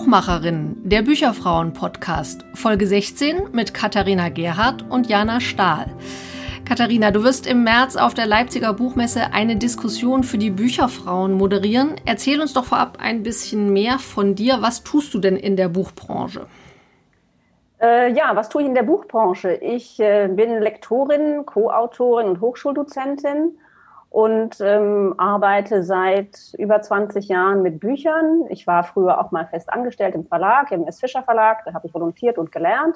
Buchmacherin, der Bücherfrauen-Podcast, Folge 16 mit Katharina Gerhardt und Jana Stahl. Katharina, du wirst im März auf der Leipziger Buchmesse eine Diskussion für die Bücherfrauen moderieren. Erzähl uns doch vorab ein bisschen mehr von dir. Was tust du denn in der Buchbranche? Äh, ja, was tue ich in der Buchbranche? Ich äh, bin Lektorin, Co-Autorin und Hochschuldozentin und ähm, arbeite seit über 20 Jahren mit Büchern. Ich war früher auch mal fest angestellt im Verlag, im S. Fischer Verlag, da habe ich volontiert und gelernt.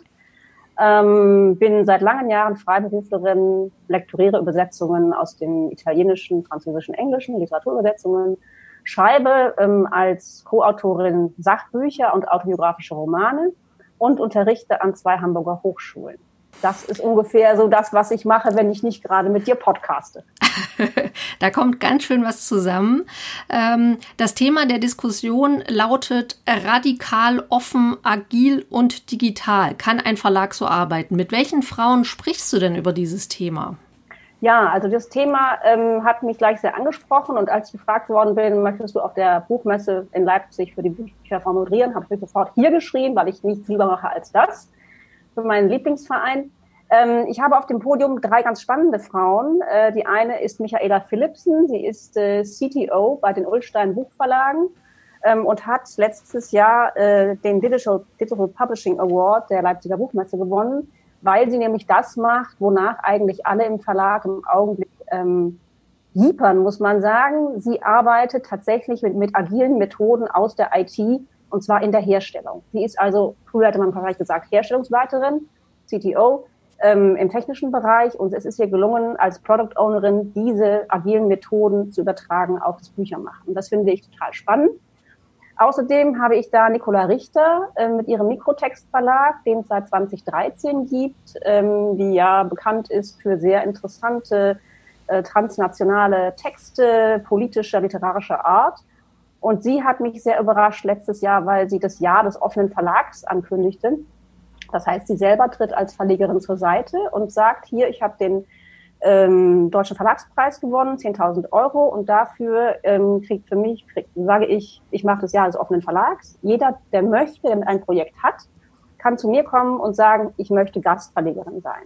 Ähm, bin seit langen Jahren Freiberuflerin, lektoriere Übersetzungen aus dem Italienischen, Französischen, Englischen, Literaturübersetzungen, schreibe ähm, als Co-Autorin Sachbücher und autobiografische Romane und unterrichte an zwei Hamburger Hochschulen. Das ist ungefähr so das, was ich mache, wenn ich nicht gerade mit dir podcaste. da kommt ganz schön was zusammen. Ähm, das Thema der Diskussion lautet radikal, offen, agil und digital. Kann ein Verlag so arbeiten? Mit welchen Frauen sprichst du denn über dieses Thema? Ja, also das Thema ähm, hat mich gleich sehr angesprochen und als ich gefragt worden bin, möchtest du auf der Buchmesse in Leipzig für die Bücher formulieren, habe ich sofort hier geschrien, weil ich nichts lieber mache als das für meinen Lieblingsverein. Ähm, ich habe auf dem Podium drei ganz spannende Frauen. Äh, die eine ist Michaela Philipsen. Sie ist äh, CTO bei den Ulstein Buchverlagen ähm, und hat letztes Jahr äh, den Digital, Digital Publishing Award der Leipziger Buchmesse gewonnen, weil sie nämlich das macht, wonach eigentlich alle im Verlag im Augenblick ähm, jiepern, muss man sagen. Sie arbeitet tatsächlich mit, mit agilen Methoden aus der IT und zwar in der Herstellung. Sie ist also, früher hätte man vielleicht gesagt, Herstellungsleiterin, CTO, ähm, im technischen Bereich und es ist ihr gelungen, als Product Ownerin diese agilen Methoden zu übertragen auf das Büchermachen. Und das finde ich total spannend. Außerdem habe ich da Nicola Richter äh, mit ihrem Mikrotextverlag, den es seit 2013 gibt, ähm, die ja bekannt ist für sehr interessante äh, transnationale Texte politischer, literarischer Art. Und sie hat mich sehr überrascht letztes Jahr, weil sie das Jahr des offenen Verlags ankündigte. Das heißt, sie selber tritt als Verlegerin zur Seite und sagt, hier, ich habe den ähm, Deutschen Verlagspreis gewonnen, 10.000 Euro und dafür ähm, kriegt für mich, krieg, sage ich, ich mache das Jahr des offenen Verlags. Jeder, der möchte, der ein Projekt hat, kann zu mir kommen und sagen, ich möchte Gastverlegerin sein.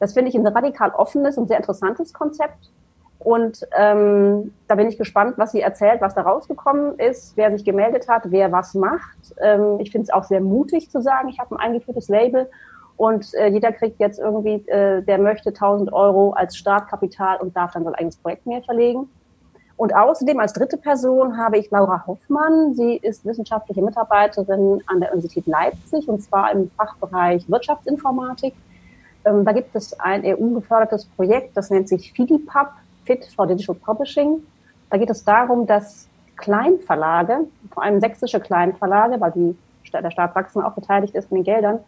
Das finde ich ein radikal offenes und sehr interessantes Konzept. Und ähm, da bin ich gespannt, was sie erzählt, was da rausgekommen ist, wer sich gemeldet hat, wer was macht. Ähm, ich finde es auch sehr mutig zu sagen, ich habe ein eingeführtes Label und äh, jeder kriegt jetzt irgendwie, äh, der möchte 1000 Euro als Startkapital und darf dann sein eigenes Projekt mehr verlegen. Und außerdem als dritte Person habe ich Laura Hoffmann. Sie ist wissenschaftliche Mitarbeiterin an der Universität Leipzig und zwar im Fachbereich Wirtschaftsinformatik. Ähm, da gibt es ein EU-gefördertes Projekt, das nennt sich FIDIPAP, Fit for Digital Publishing. Da geht es darum, dass Kleinverlage, vor allem sächsische Kleinverlage, weil die, der Staat Sachsen auch beteiligt ist in den Geldern,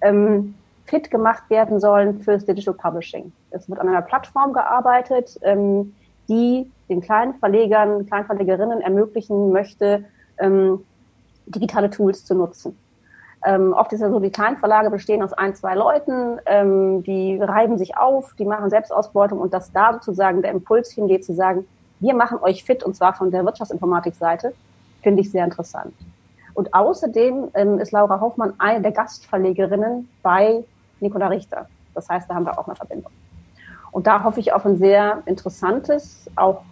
ähm, fit gemacht werden sollen fürs Digital Publishing. Es wird an einer Plattform gearbeitet, ähm, die den kleinen Verlegern, Kleinverlegerinnen ermöglichen möchte, ähm, digitale Tools zu nutzen. Ähm, oft ist ja so, die Kleinverlage bestehen aus ein, zwei Leuten, ähm, die reiben sich auf, die machen Selbstausbeutung und dass da sozusagen der Impuls hingeht zu sagen, wir machen euch fit und zwar von der Wirtschaftsinformatik-Seite, finde ich sehr interessant. Und außerdem ähm, ist Laura Hoffmann eine der Gastverlegerinnen bei Nicola Richter. Das heißt, da haben wir auch eine Verbindung. Und da hoffe ich auf ein sehr interessantes, auch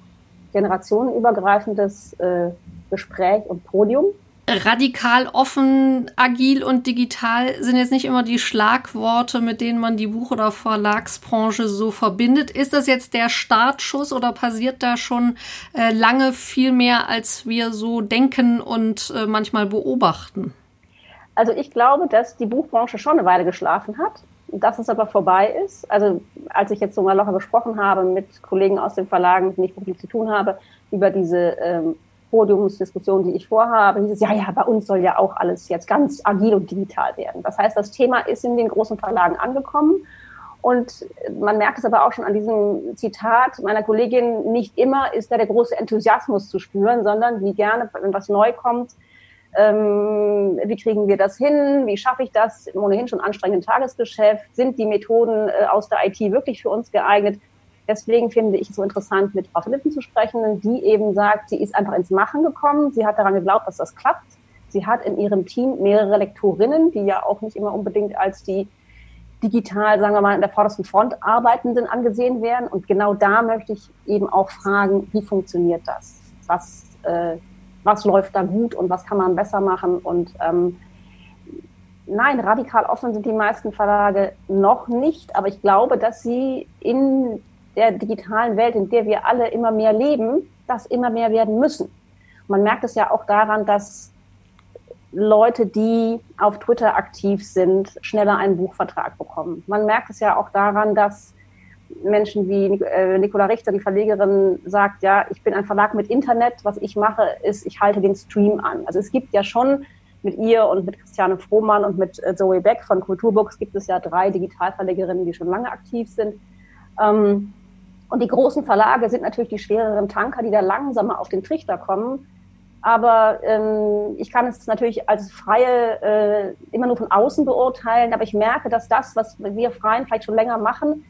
generationenübergreifendes äh, Gespräch und Podium radikal offen, agil und digital sind jetzt nicht immer die Schlagworte, mit denen man die Buch- oder Verlagsbranche so verbindet. Ist das jetzt der Startschuss oder passiert da schon äh, lange viel mehr, als wir so denken und äh, manchmal beobachten? Also ich glaube, dass die Buchbranche schon eine Weile geschlafen hat, dass es aber vorbei ist. Also als ich jetzt so mal locker gesprochen habe mit Kollegen aus den Verlagen, mit denen ich beruflich zu tun habe, über diese ähm, Podiumsdiskussion, die ich vorhabe, hieß es, ja, ja, bei uns soll ja auch alles jetzt ganz agil und digital werden. Das heißt, das Thema ist in den großen Verlagen angekommen Und man merkt es aber auch schon an diesem Zitat meiner Kollegin, nicht immer ist da der große Enthusiasmus zu spüren, sondern wie gerne, wenn was neu kommt, ähm, wie kriegen wir das hin? Wie schaffe ich das im ohnehin schon anstrengenden Tagesgeschäft? Sind die Methoden äh, aus der IT wirklich für uns geeignet? Deswegen finde ich es so interessant, mit Frau Philippen zu sprechen, die eben sagt, sie ist einfach ins Machen gekommen. Sie hat daran geglaubt, dass das klappt. Sie hat in ihrem Team mehrere Lektorinnen, die ja auch nicht immer unbedingt als die digital, sagen wir mal, in der vordersten Front Arbeitenden angesehen werden. Und genau da möchte ich eben auch fragen, wie funktioniert das? Was, äh, was läuft da gut und was kann man besser machen? Und ähm, nein, radikal offen sind die meisten Verlage noch nicht, aber ich glaube, dass sie in der digitalen Welt, in der wir alle immer mehr leben, das immer mehr werden müssen. Man merkt es ja auch daran, dass Leute, die auf Twitter aktiv sind, schneller einen Buchvertrag bekommen. Man merkt es ja auch daran, dass Menschen wie äh, Nicola Richter, die Verlegerin, sagt, ja, ich bin ein Verlag mit Internet, was ich mache, ist, ich halte den Stream an. Also es gibt ja schon mit ihr und mit Christiane Frohmann und mit äh, Zoe Beck von Kulturbooks gibt es ja drei Digitalverlegerinnen, die schon lange aktiv sind. Ähm, und die großen Verlage sind natürlich die schwereren Tanker, die da langsamer auf den Trichter kommen. Aber ähm, ich kann es natürlich als Freie äh, immer nur von außen beurteilen. Aber ich merke, dass das, was wir Freien vielleicht schon länger machen,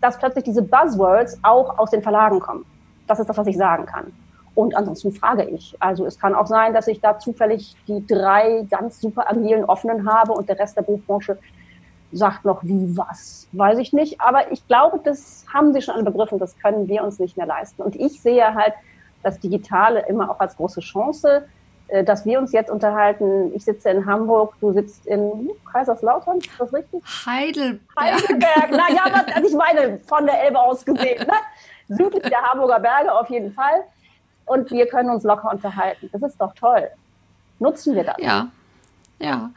dass plötzlich diese Buzzwords auch aus den Verlagen kommen. Das ist das, was ich sagen kann. Und ansonsten frage ich. Also es kann auch sein, dass ich da zufällig die drei ganz super agilen offenen habe und der Rest der Buchbranche sagt noch wie was, weiß ich nicht. Aber ich glaube, das haben sie schon alle begriffen, das können wir uns nicht mehr leisten. Und ich sehe halt das Digitale immer auch als große Chance, äh, dass wir uns jetzt unterhalten. Ich sitze in Hamburg, du sitzt in Kaiserslautern, ist das richtig? Heidelberg. Heidelberg, naja, also ich meine, von der Elbe aus gesehen, ne? südlich der Hamburger Berge auf jeden Fall. Und wir können uns locker unterhalten. Das ist doch toll. Nutzen wir das. Ja, ja.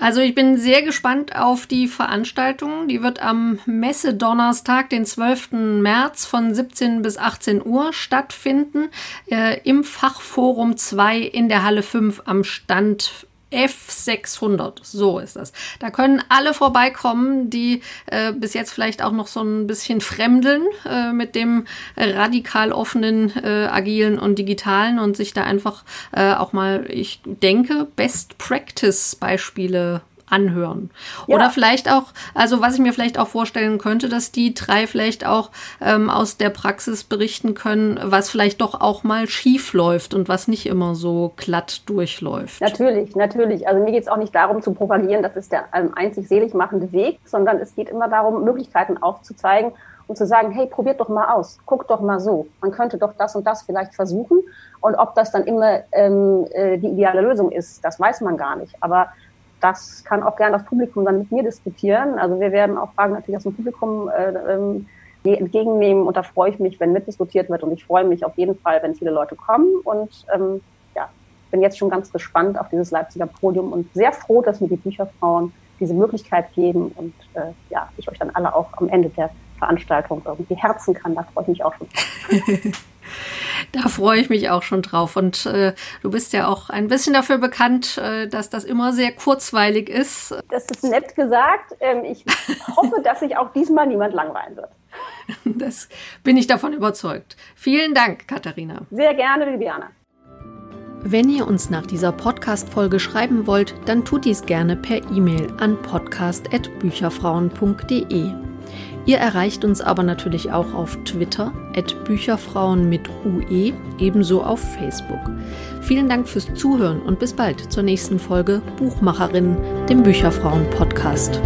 Also ich bin sehr gespannt auf die Veranstaltung. Die wird am Messedonnerstag, den 12. März von 17 bis 18 Uhr stattfinden. Äh, Im Fachforum 2 in der Halle 5 am Stand F600, so ist das. Da können alle vorbeikommen, die äh, bis jetzt vielleicht auch noch so ein bisschen fremdeln äh, mit dem radikal offenen, äh, agilen und digitalen und sich da einfach äh, auch mal, ich denke, Best Practice Beispiele anhören. Ja. Oder vielleicht auch, also was ich mir vielleicht auch vorstellen könnte, dass die drei vielleicht auch ähm, aus der Praxis berichten können, was vielleicht doch auch mal schief läuft und was nicht immer so glatt durchläuft. Natürlich, natürlich. Also mir geht es auch nicht darum zu propagieren, das ist der ähm, einzig selig machende Weg, sondern es geht immer darum, Möglichkeiten aufzuzeigen und zu sagen, hey, probiert doch mal aus, guckt doch mal so. Man könnte doch das und das vielleicht versuchen. Und ob das dann immer ähm, äh, die ideale Lösung ist, das weiß man gar nicht. Aber das kann auch gerne das Publikum dann mit mir diskutieren. Also wir werden auch Fragen natürlich aus dem Publikum äh, ähm, entgegennehmen und da freue ich mich, wenn mitdiskutiert wird und ich freue mich auf jeden Fall, wenn viele Leute kommen und ähm, ja, bin jetzt schon ganz gespannt auf dieses Leipziger Podium und sehr froh, dass mir die Bücherfrauen diese Möglichkeit geben und äh, ja, ich euch dann alle auch am Ende der Veranstaltung irgendwie herzen kann. Da freue ich mich auch schon. Da freue ich mich auch schon drauf. Und äh, du bist ja auch ein bisschen dafür bekannt, äh, dass das immer sehr kurzweilig ist. Das ist nett gesagt. Ähm, ich hoffe, dass sich auch diesmal niemand langweilen wird. Das bin ich davon überzeugt. Vielen Dank, Katharina. Sehr gerne, Libiana. Wenn ihr uns nach dieser Podcast-Folge schreiben wollt, dann tut dies gerne per E-Mail an podcast.bücherfrauen.de. Ihr erreicht uns aber natürlich auch auf Twitter, at Bücherfrauen mit UE, ebenso auf Facebook. Vielen Dank fürs Zuhören und bis bald zur nächsten Folge Buchmacherinnen, dem Bücherfrauen-Podcast.